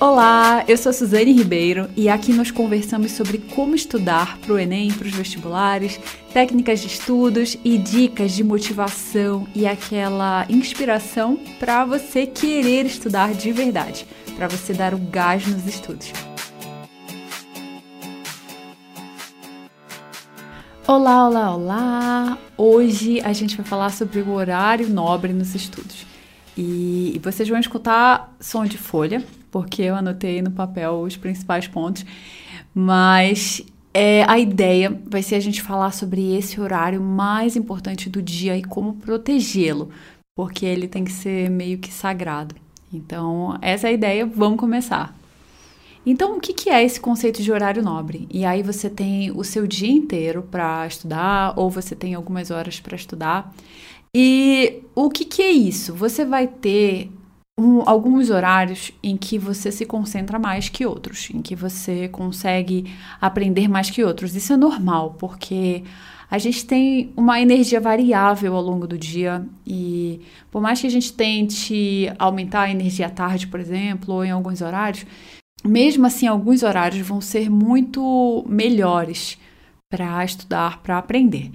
Olá, eu sou Suzane Ribeiro e aqui nós conversamos sobre como estudar para o Enem, para os vestibulares, técnicas de estudos e dicas de motivação e aquela inspiração para você querer estudar de verdade, para você dar o gás nos estudos. Olá, olá, olá! Hoje a gente vai falar sobre o horário nobre nos estudos. E vocês vão escutar som de folha, porque eu anotei no papel os principais pontos, mas é, a ideia vai ser a gente falar sobre esse horário mais importante do dia e como protegê-lo, porque ele tem que ser meio que sagrado. Então, essa é a ideia, vamos começar. Então, o que, é esse conceito de horário nobre? E aí você tem o seu dia inteiro para estudar, ou você tem algumas horas para estudar. E o que, que é isso? Você vai ter um, alguns horários em que você se concentra mais que outros, em que você consegue aprender mais que outros. Isso é normal, porque a gente tem uma energia variável ao longo do dia e por mais que a gente tente aumentar a energia à tarde, por exemplo, ou em alguns horários, mesmo assim, alguns horários vão ser muito melhores para estudar, para aprender.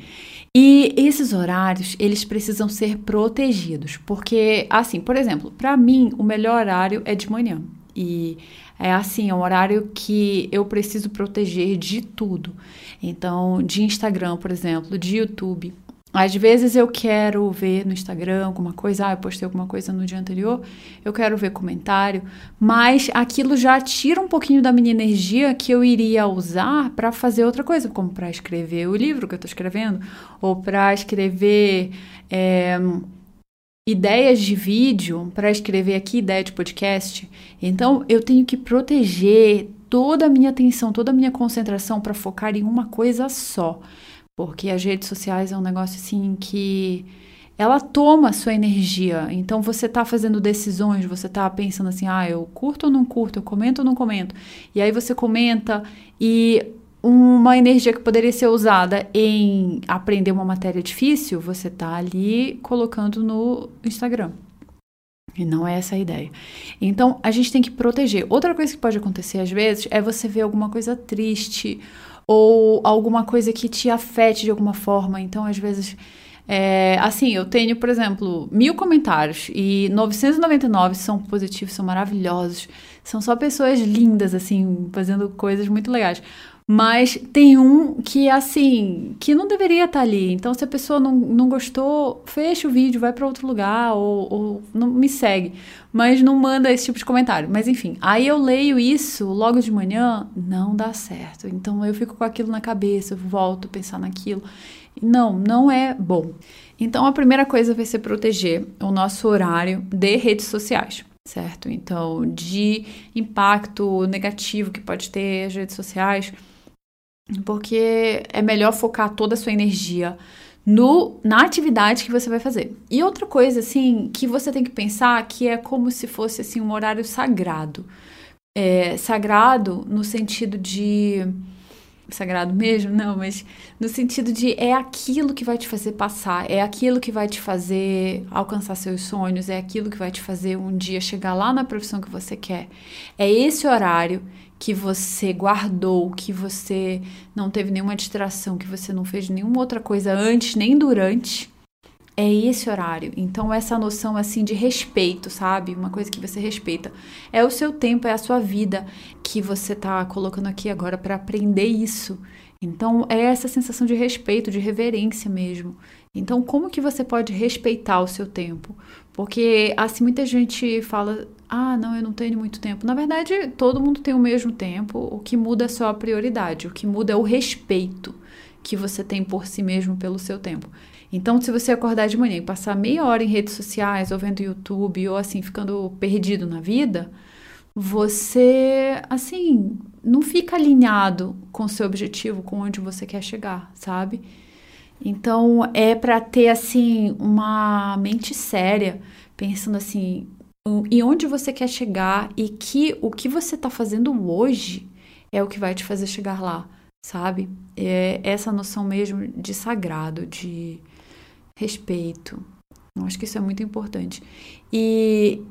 E esses horários, eles precisam ser protegidos, porque assim, por exemplo, para mim o melhor horário é de manhã. E é assim, é um horário que eu preciso proteger de tudo. Então, de Instagram, por exemplo, de YouTube, às vezes eu quero ver no Instagram alguma coisa, ah, eu postei alguma coisa no dia anterior, eu quero ver comentário, mas aquilo já tira um pouquinho da minha energia que eu iria usar para fazer outra coisa, como para escrever o livro que eu estou escrevendo, ou para escrever é, ideias de vídeo, para escrever aqui ideia de podcast. Então eu tenho que proteger toda a minha atenção, toda a minha concentração para focar em uma coisa só. Porque as redes sociais é um negócio assim que ela toma a sua energia. Então você tá fazendo decisões, você tá pensando assim: "Ah, eu curto ou não curto, eu comento ou não comento". E aí você comenta e uma energia que poderia ser usada em aprender uma matéria difícil, você tá ali colocando no Instagram. E não é essa a ideia. Então, a gente tem que proteger. Outra coisa que pode acontecer às vezes é você ver alguma coisa triste ou alguma coisa que te afete de alguma forma. Então, às vezes, é, assim, eu tenho, por exemplo, mil comentários e 999 são positivos, são maravilhosos. São só pessoas lindas, assim, fazendo coisas muito legais. Mas tem um que, assim, que não deveria estar ali. Então, se a pessoa não, não gostou, fecha o vídeo, vai para outro lugar ou, ou, não me segue. Mas não manda esse tipo de comentário. Mas, enfim, aí eu leio isso logo de manhã, não dá certo. Então, eu fico com aquilo na cabeça, volto a pensar naquilo. Não, não é bom. Então, a primeira coisa vai ser proteger o nosso horário de redes sociais certo? Então, de impacto negativo que pode ter as redes sociais, porque é melhor focar toda a sua energia no, na atividade que você vai fazer. E outra coisa, assim, que você tem que pensar que é como se fosse, assim, um horário sagrado. É, sagrado no sentido de... Sagrado mesmo? Não, mas no sentido de é aquilo que vai te fazer passar, é aquilo que vai te fazer alcançar seus sonhos, é aquilo que vai te fazer um dia chegar lá na profissão que você quer. É esse horário que você guardou, que você não teve nenhuma distração, que você não fez nenhuma outra coisa antes nem durante, é esse horário. Então, essa noção assim de respeito, sabe? Uma coisa que você respeita. É o seu tempo, é a sua vida que você tá colocando aqui agora para aprender isso. Então, é essa sensação de respeito, de reverência mesmo. Então, como que você pode respeitar o seu tempo? Porque assim muita gente fala: "Ah, não, eu não tenho muito tempo". Na verdade, todo mundo tem o mesmo tempo, o que muda é só a prioridade, o que muda é o respeito que você tem por si mesmo pelo seu tempo. Então, se você acordar de manhã e passar meia hora em redes sociais, ou vendo YouTube, ou assim, ficando perdido na vida, você, assim, não fica alinhado com o seu objetivo, com onde você quer chegar, sabe? Então é para ter assim uma mente séria, pensando assim, e onde você quer chegar e que o que você está fazendo hoje é o que vai te fazer chegar lá, sabe? É essa noção mesmo de sagrado, de respeito. Eu acho que isso é muito importante. E,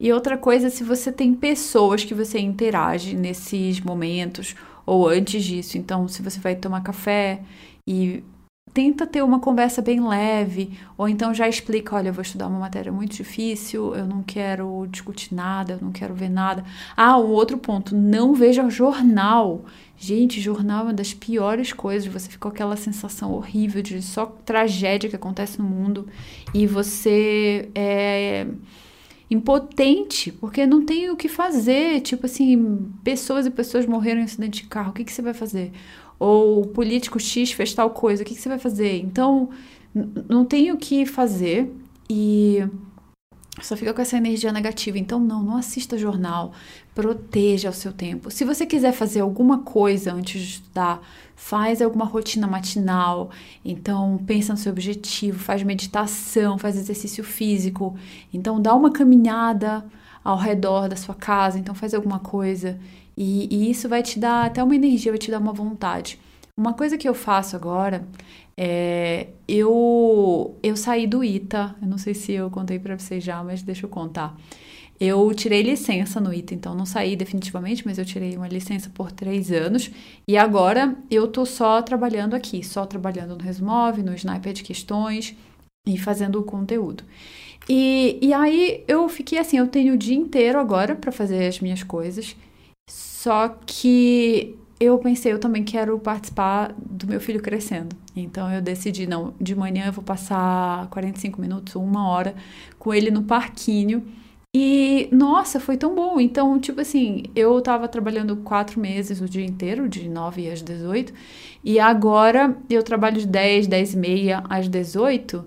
E outra coisa, se você tem pessoas que você interage nesses momentos ou antes disso. Então, se você vai tomar café e tenta ter uma conversa bem leve, ou então já explica, olha, eu vou estudar uma matéria muito difícil, eu não quero discutir nada, eu não quero ver nada. Ah, um outro ponto, não veja jornal. Gente, jornal é uma das piores coisas, você fica com aquela sensação horrível de só tragédia que acontece no mundo e você é impotente, porque não tem o que fazer. Tipo assim, pessoas e pessoas morreram em acidente de carro, o que, que você vai fazer? Ou o político X fez tal coisa, o que, que você vai fazer? Então, não tem o que fazer e só fica com essa energia negativa. Então, não, não assista jornal. Proteja o seu tempo. Se você quiser fazer alguma coisa antes de estudar, faz alguma rotina matinal. Então, pensa no seu objetivo, faz meditação, faz exercício físico. Então, dá uma caminhada ao redor da sua casa. Então, faz alguma coisa. E, e isso vai te dar até uma energia, vai te dar uma vontade. Uma coisa que eu faço agora é, eu, eu saí do ITA, eu não sei se eu contei para vocês já, mas deixa eu contar. Eu tirei licença no ITA, então não saí definitivamente, mas eu tirei uma licença por três anos e agora eu tô só trabalhando aqui, só trabalhando no Resmove, no Sniper de questões e fazendo o conteúdo. E, e aí eu fiquei assim, eu tenho o dia inteiro agora para fazer as minhas coisas, só que eu pensei, eu também quero participar do meu filho crescendo. Então eu decidi, não, de manhã eu vou passar 45 minutos, uma hora com ele no parquinho. E, nossa, foi tão bom. Então, tipo assim, eu tava trabalhando quatro meses o dia inteiro, de 9 às 18, e agora eu trabalho de 10, 10 e meia às 18,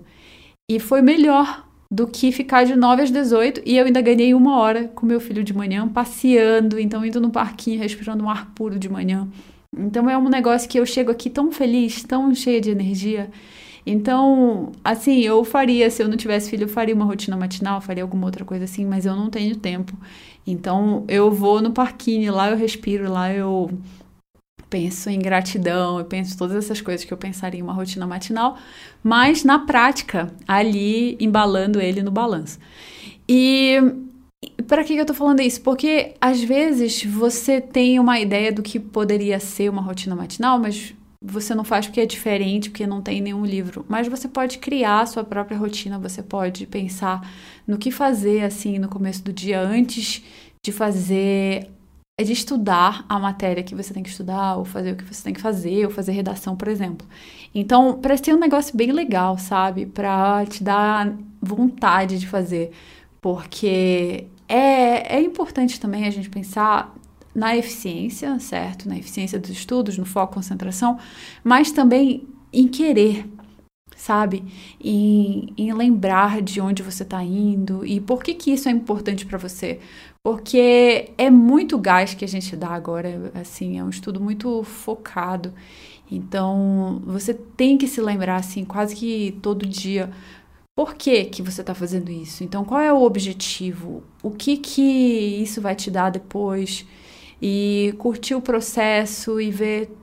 e foi melhor do que ficar de 9 às 18 e eu ainda ganhei uma hora com meu filho de manhã, passeando, então indo no parquinho, respirando um ar puro de manhã. Então é um negócio que eu chego aqui tão feliz, tão cheia de energia. Então, assim, eu faria, se eu não tivesse filho, eu faria uma rotina matinal, faria alguma outra coisa assim, mas eu não tenho tempo. Então, eu vou no parquinho, lá eu respiro, lá eu penso em gratidão, eu penso todas essas coisas que eu pensaria em uma rotina matinal, mas na prática, ali embalando ele no balanço. E para que eu tô falando isso? Porque às vezes você tem uma ideia do que poderia ser uma rotina matinal, mas você não faz porque é diferente, porque não tem nenhum livro. Mas você pode criar a sua própria rotina, você pode pensar no que fazer assim no começo do dia antes de fazer é de estudar a matéria que você tem que estudar, ou fazer o que você tem que fazer, ou fazer redação, por exemplo. Então, para ser um negócio bem legal, sabe? Para te dar vontade de fazer. Porque é, é importante também a gente pensar na eficiência, certo? Na eficiência dos estudos, no foco, concentração, mas também em querer, sabe? Em, em lembrar de onde você está indo e por que, que isso é importante para você. Porque é muito gás que a gente dá agora, assim, é um estudo muito focado. Então, você tem que se lembrar, assim, quase que todo dia, por que que você está fazendo isso? Então, qual é o objetivo? O que que isso vai te dar depois? E curtir o processo e ver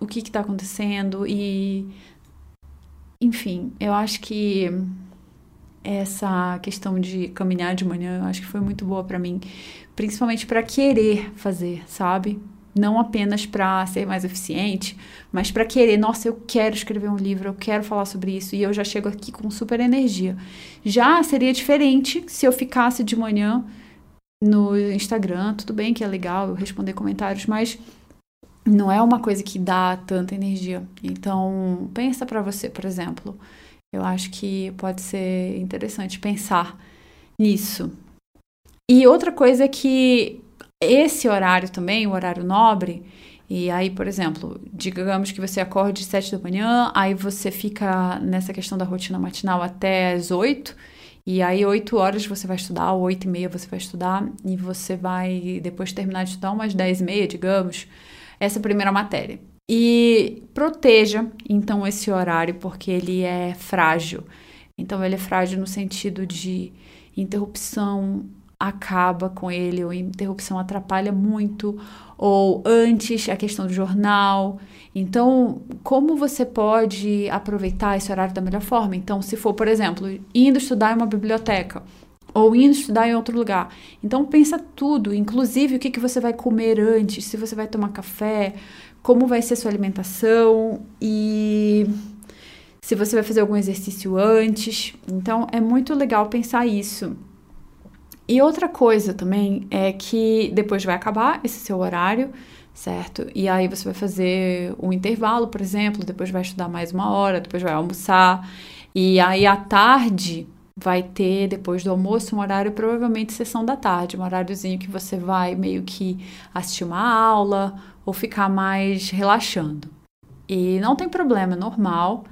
o que está acontecendo e enfim, eu acho que essa questão de caminhar de manhã, eu acho que foi muito boa para mim, principalmente para querer fazer, sabe? Não apenas para ser mais eficiente, mas para querer, nossa, eu quero escrever um livro, eu quero falar sobre isso e eu já chego aqui com super energia. Já seria diferente se eu ficasse de manhã no Instagram, tudo bem que é legal eu responder comentários, mas não é uma coisa que dá tanta energia. Então, pensa para você, por exemplo. Eu acho que pode ser interessante pensar nisso. E outra coisa é que esse horário também, o horário nobre, e aí, por exemplo, digamos que você acorde às 7 da manhã, aí você fica nessa questão da rotina matinal até às 8, e aí 8 horas você vai estudar, ou 8 e meia você vai estudar, e você vai depois terminar de estudar umas 10 e meia, digamos, essa primeira matéria. E proteja então esse horário, porque ele é frágil. Então, ele é frágil no sentido de interrupção acaba com ele, ou interrupção atrapalha muito, ou antes a questão do jornal. Então, como você pode aproveitar esse horário da melhor forma? Então, se for, por exemplo, indo estudar em uma biblioteca, ou indo estudar em outro lugar. Então pensa tudo, inclusive o que, que você vai comer antes, se você vai tomar café, como vai ser sua alimentação e se você vai fazer algum exercício antes. Então é muito legal pensar isso. E outra coisa também é que depois vai acabar esse seu horário, certo? E aí você vai fazer um intervalo, por exemplo, depois vai estudar mais uma hora, depois vai almoçar. E aí à tarde vai ter, depois do almoço, um horário, provavelmente sessão da tarde, um horáriozinho que você vai meio que assistir uma aula ou ficar mais relaxando. E não tem problema, é normal.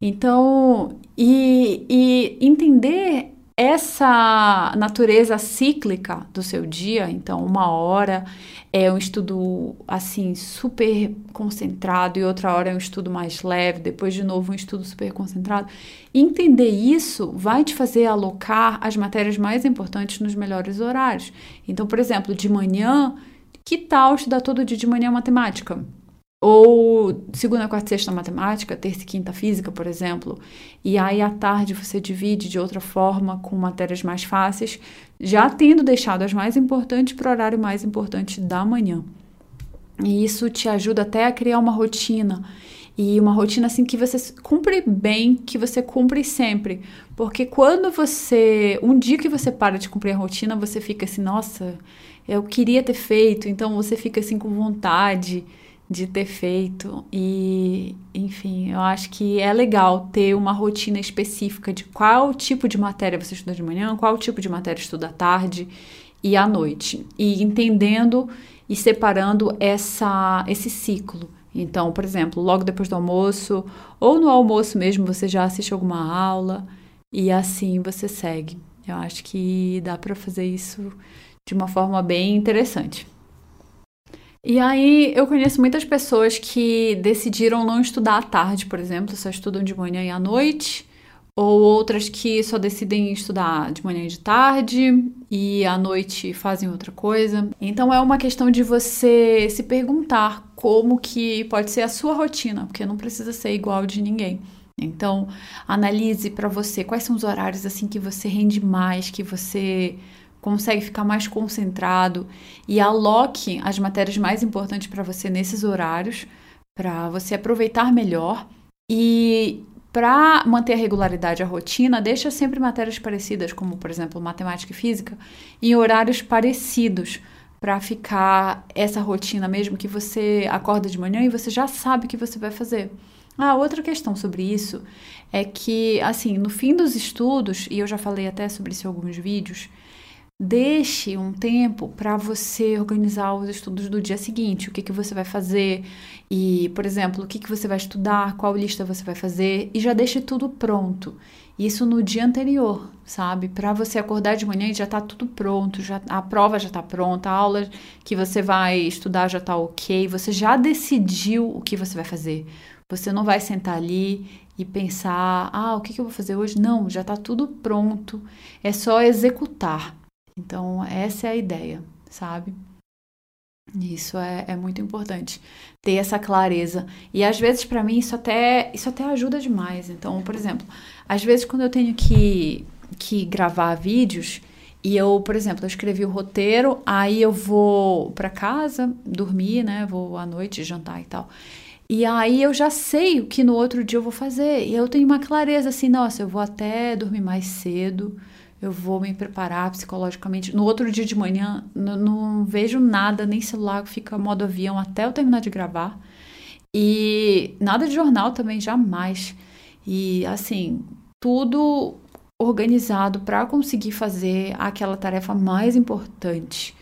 Então, e, e entender essa natureza cíclica do seu dia, então uma hora é um estudo assim super concentrado e outra hora é um estudo mais leve, depois de novo um estudo super concentrado. Entender isso vai te fazer alocar as matérias mais importantes nos melhores horários. Então, por exemplo, de manhã, que tal estudar todo dia de manhã matemática? Ou segunda, quarta sexta matemática, terça e quinta física, por exemplo. E aí à tarde você divide de outra forma com matérias mais fáceis, já tendo deixado as mais importantes para o horário mais importante da manhã. E isso te ajuda até a criar uma rotina. E uma rotina assim que você cumpre bem, que você cumpre sempre. Porque quando você. Um dia que você para de cumprir a rotina, você fica assim, nossa, eu queria ter feito. Então você fica assim com vontade de ter feito e enfim, eu acho que é legal ter uma rotina específica de qual tipo de matéria você estuda de manhã, qual tipo de matéria estuda à tarde e à noite, e entendendo e separando essa esse ciclo. Então, por exemplo, logo depois do almoço ou no almoço mesmo você já assiste alguma aula e assim você segue. Eu acho que dá para fazer isso de uma forma bem interessante. E aí eu conheço muitas pessoas que decidiram não estudar à tarde, por exemplo, só estudam de manhã e à noite, ou outras que só decidem estudar de manhã e de tarde e à noite fazem outra coisa. Então é uma questão de você se perguntar como que pode ser a sua rotina, porque não precisa ser igual de ninguém. Então, analise para você quais são os horários assim que você rende mais, que você consegue ficar mais concentrado e aloque as matérias mais importantes para você nesses horários, para você aproveitar melhor e para manter a regularidade, a rotina, deixa sempre matérias parecidas, como por exemplo matemática e física, em horários parecidos para ficar essa rotina mesmo que você acorda de manhã e você já sabe o que você vai fazer. Ah, outra questão sobre isso é que, assim, no fim dos estudos, e eu já falei até sobre isso em alguns vídeos, Deixe um tempo para você organizar os estudos do dia seguinte, o que, que você vai fazer e, por exemplo, o que, que você vai estudar, qual lista você vai fazer e já deixe tudo pronto. Isso no dia anterior, sabe? Para você acordar de manhã e já tá tudo pronto, já a prova já tá pronta, a aula que você vai estudar já tá ok, você já decidiu o que você vai fazer. Você não vai sentar ali e pensar, ah, o que, que eu vou fazer hoje? Não, já tá tudo pronto, é só executar. Então, essa é a ideia, sabe? Isso é, é muito importante, ter essa clareza. E às vezes, para mim, isso até, isso até ajuda demais. Então, por exemplo, às vezes, quando eu tenho que, que gravar vídeos, e eu, por exemplo, eu escrevi o roteiro, aí eu vou para casa dormir, né? Vou à noite jantar e tal. E aí eu já sei o que no outro dia eu vou fazer. E eu tenho uma clareza assim, nossa, eu vou até dormir mais cedo eu vou me preparar psicologicamente. No outro dia de manhã, não vejo nada, nem celular, fica modo avião até eu terminar de gravar. E nada de jornal também, jamais. E assim, tudo organizado para conseguir fazer aquela tarefa mais importante,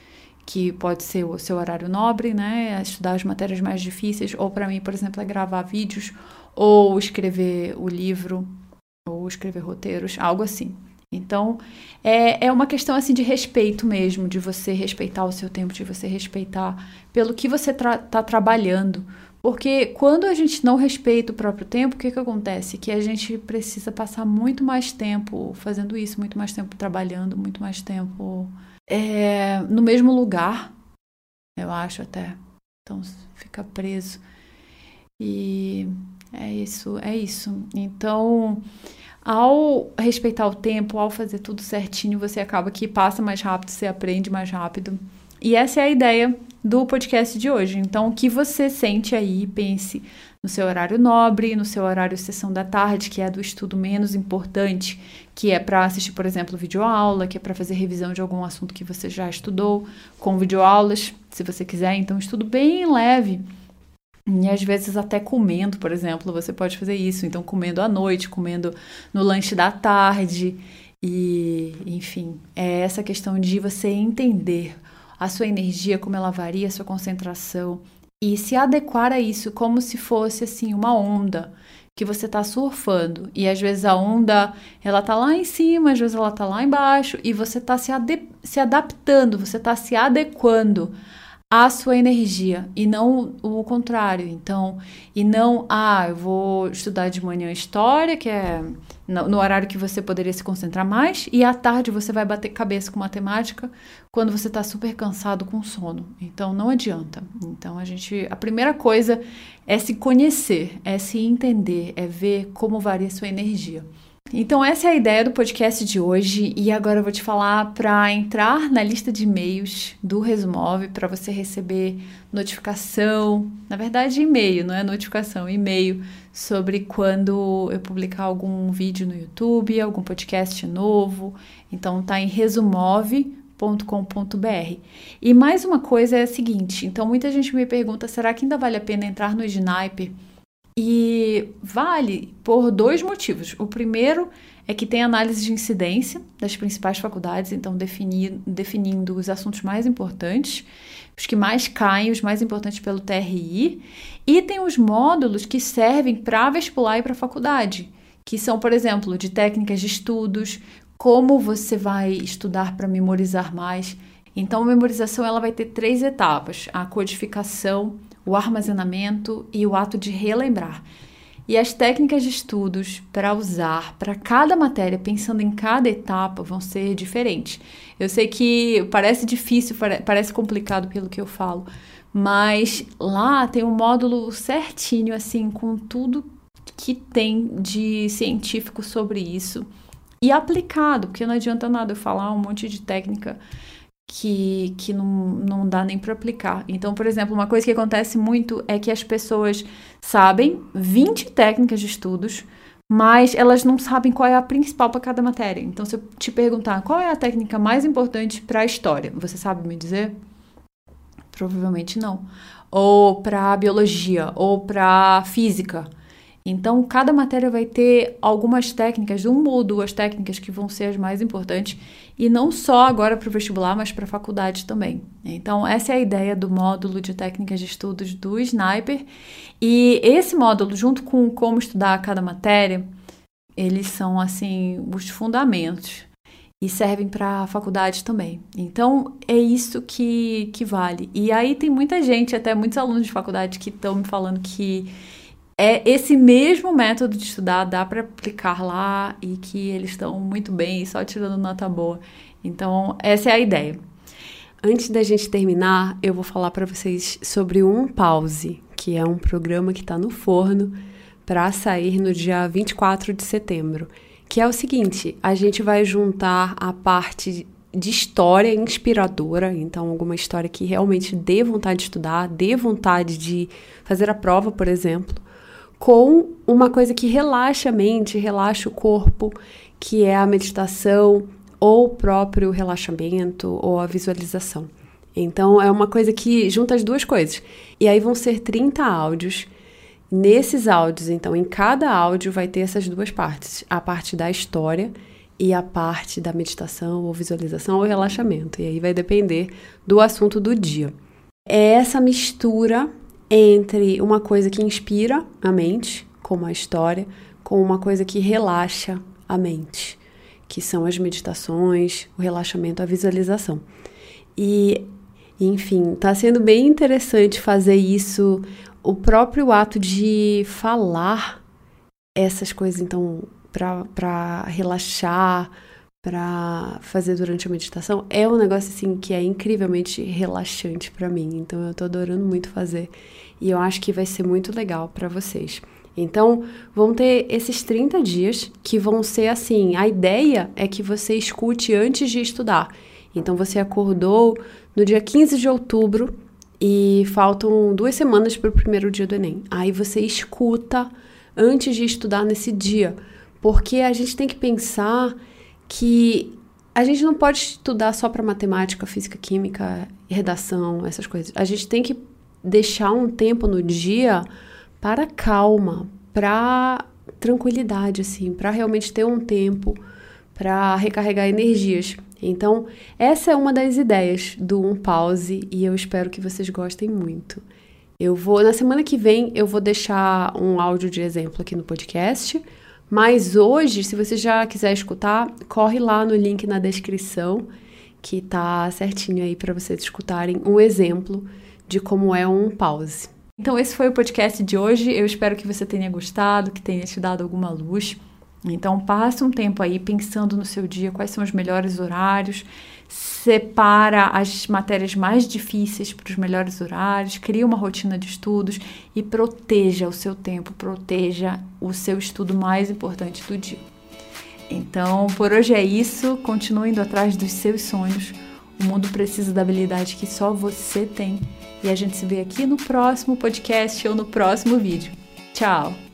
que pode ser o seu horário nobre, né? Estudar as matérias mais difíceis, ou para mim, por exemplo, é gravar vídeos, ou escrever o livro, ou escrever roteiros, algo assim. Então, é, é uma questão assim de respeito mesmo, de você respeitar o seu tempo, de você respeitar pelo que você está tra trabalhando. Porque quando a gente não respeita o próprio tempo, o que, que acontece? Que a gente precisa passar muito mais tempo fazendo isso, muito mais tempo trabalhando, muito mais tempo é, no mesmo lugar, eu acho até. Então fica preso. E é isso, é isso. Então ao respeitar o tempo, ao fazer tudo certinho, você acaba que passa mais rápido, você aprende mais rápido. E essa é a ideia do podcast de hoje. Então, o que você sente aí, pense no seu horário nobre, no seu horário sessão da tarde, que é do estudo menos importante, que é para assistir, por exemplo, videoaula, que é para fazer revisão de algum assunto que você já estudou, com videoaulas, se você quiser. Então, estudo bem leve. E às vezes até comendo, por exemplo, você pode fazer isso. Então, comendo à noite, comendo no lanche da tarde. E, enfim, é essa questão de você entender a sua energia, como ela varia, a sua concentração, e se adequar a isso como se fosse assim uma onda que você está surfando e às vezes a onda ela tá lá em cima, às vezes ela tá lá embaixo e você está se, se adaptando, você está se adequando a sua energia e não o contrário. Então, e não, ah, eu vou estudar de manhã história, que é no, horário que você poderia se concentrar mais, e à tarde você vai bater cabeça com matemática quando você está super cansado com sono. Então, não adianta. Então, a gente, a primeira coisa é se conhecer, é se entender, é ver como varia sua energia. Então, essa é a ideia do podcast de hoje. E agora eu vou te falar para entrar na lista de e-mails do Resumove para você receber notificação. Na verdade, e-mail, não é notificação, e-mail sobre quando eu publicar algum vídeo no YouTube, algum podcast novo. Então, tá em resumove.com.br. E mais uma coisa é a seguinte: então, muita gente me pergunta, será que ainda vale a pena entrar no Sniper? E vale por dois motivos. O primeiro é que tem análise de incidência das principais faculdades, então definir, definindo os assuntos mais importantes, os que mais caem, os mais importantes pelo TRI, e tem os módulos que servem para vestibular e para faculdade, que são, por exemplo, de técnicas de estudos, como você vai estudar para memorizar mais. Então, a memorização ela vai ter três etapas: a codificação, o armazenamento e o ato de relembrar. E as técnicas de estudos para usar para cada matéria, pensando em cada etapa, vão ser diferentes. Eu sei que parece difícil, parece complicado pelo que eu falo, mas lá tem um módulo certinho, assim, com tudo que tem de científico sobre isso e aplicado, porque não adianta nada eu falar um monte de técnica que, que não, não dá nem para aplicar. Então, por exemplo, uma coisa que acontece muito é que as pessoas sabem 20 técnicas de estudos, mas elas não sabem qual é a principal para cada matéria. Então, se eu te perguntar qual é a técnica mais importante para a história, você sabe me dizer? Provavelmente não. Ou para biologia, ou para física. Então, cada matéria vai ter algumas técnicas, uma ou duas técnicas que vão ser as mais importantes, e não só agora para o vestibular, mas para a faculdade também. Então, essa é a ideia do módulo de técnicas de estudos do Sniper. E esse módulo, junto com como estudar cada matéria, eles são assim os fundamentos e servem para a faculdade também. Então é isso que, que vale. E aí tem muita gente, até muitos alunos de faculdade que estão me falando que é esse mesmo método de estudar dá para aplicar lá e que eles estão muito bem, só tirando nota boa. Então, essa é a ideia. Antes da gente terminar, eu vou falar para vocês sobre um pause, que é um programa que está no forno para sair no dia 24 de setembro. Que é o seguinte: a gente vai juntar a parte de história inspiradora, então alguma história que realmente dê vontade de estudar, dê vontade de fazer a prova, por exemplo, com uma coisa que relaxa a mente, relaxa o corpo, que é a meditação ou o próprio relaxamento ou a visualização. Então é uma coisa que junta as duas coisas. E aí vão ser 30 áudios. Nesses áudios, então, em cada áudio vai ter essas duas partes: a parte da história e a parte da meditação ou visualização ou relaxamento. E aí vai depender do assunto do dia. É essa mistura entre uma coisa que inspira a mente, como a história, com uma coisa que relaxa a mente, que são as meditações, o relaxamento, a visualização. E, enfim, está sendo bem interessante fazer isso, o próprio ato de falar essas coisas, então, para relaxar, para fazer durante a meditação é um negócio assim que é incrivelmente relaxante para mim. Então eu tô adorando muito fazer e eu acho que vai ser muito legal para vocês. Então, vão ter esses 30 dias que vão ser assim. A ideia é que você escute antes de estudar. Então, você acordou no dia 15 de outubro e faltam duas semanas para o primeiro dia do Enem. Aí você escuta antes de estudar nesse dia, porque a gente tem que pensar que a gente não pode estudar só para matemática, física, química, redação, essas coisas. A gente tem que deixar um tempo no dia para calma, para tranquilidade, assim, para realmente ter um tempo para recarregar energias. Então, essa é uma das ideias do Um Pause e eu espero que vocês gostem muito. Eu vou, na semana que vem, eu vou deixar um áudio de exemplo aqui no podcast, mas hoje, se você já quiser escutar, corre lá no link na descrição, que tá certinho aí para vocês escutarem um exemplo de como é um pause. Então, esse foi o podcast de hoje. Eu espero que você tenha gostado, que tenha te dado alguma luz. Então, passe um tempo aí pensando no seu dia, quais são os melhores horários, separa as matérias mais difíceis para os melhores horários, cria uma rotina de estudos e proteja o seu tempo, proteja o seu estudo mais importante do dia. Então, por hoje é isso. Continue indo atrás dos seus sonhos. O mundo precisa da habilidade que só você tem. E a gente se vê aqui no próximo podcast ou no próximo vídeo. Tchau!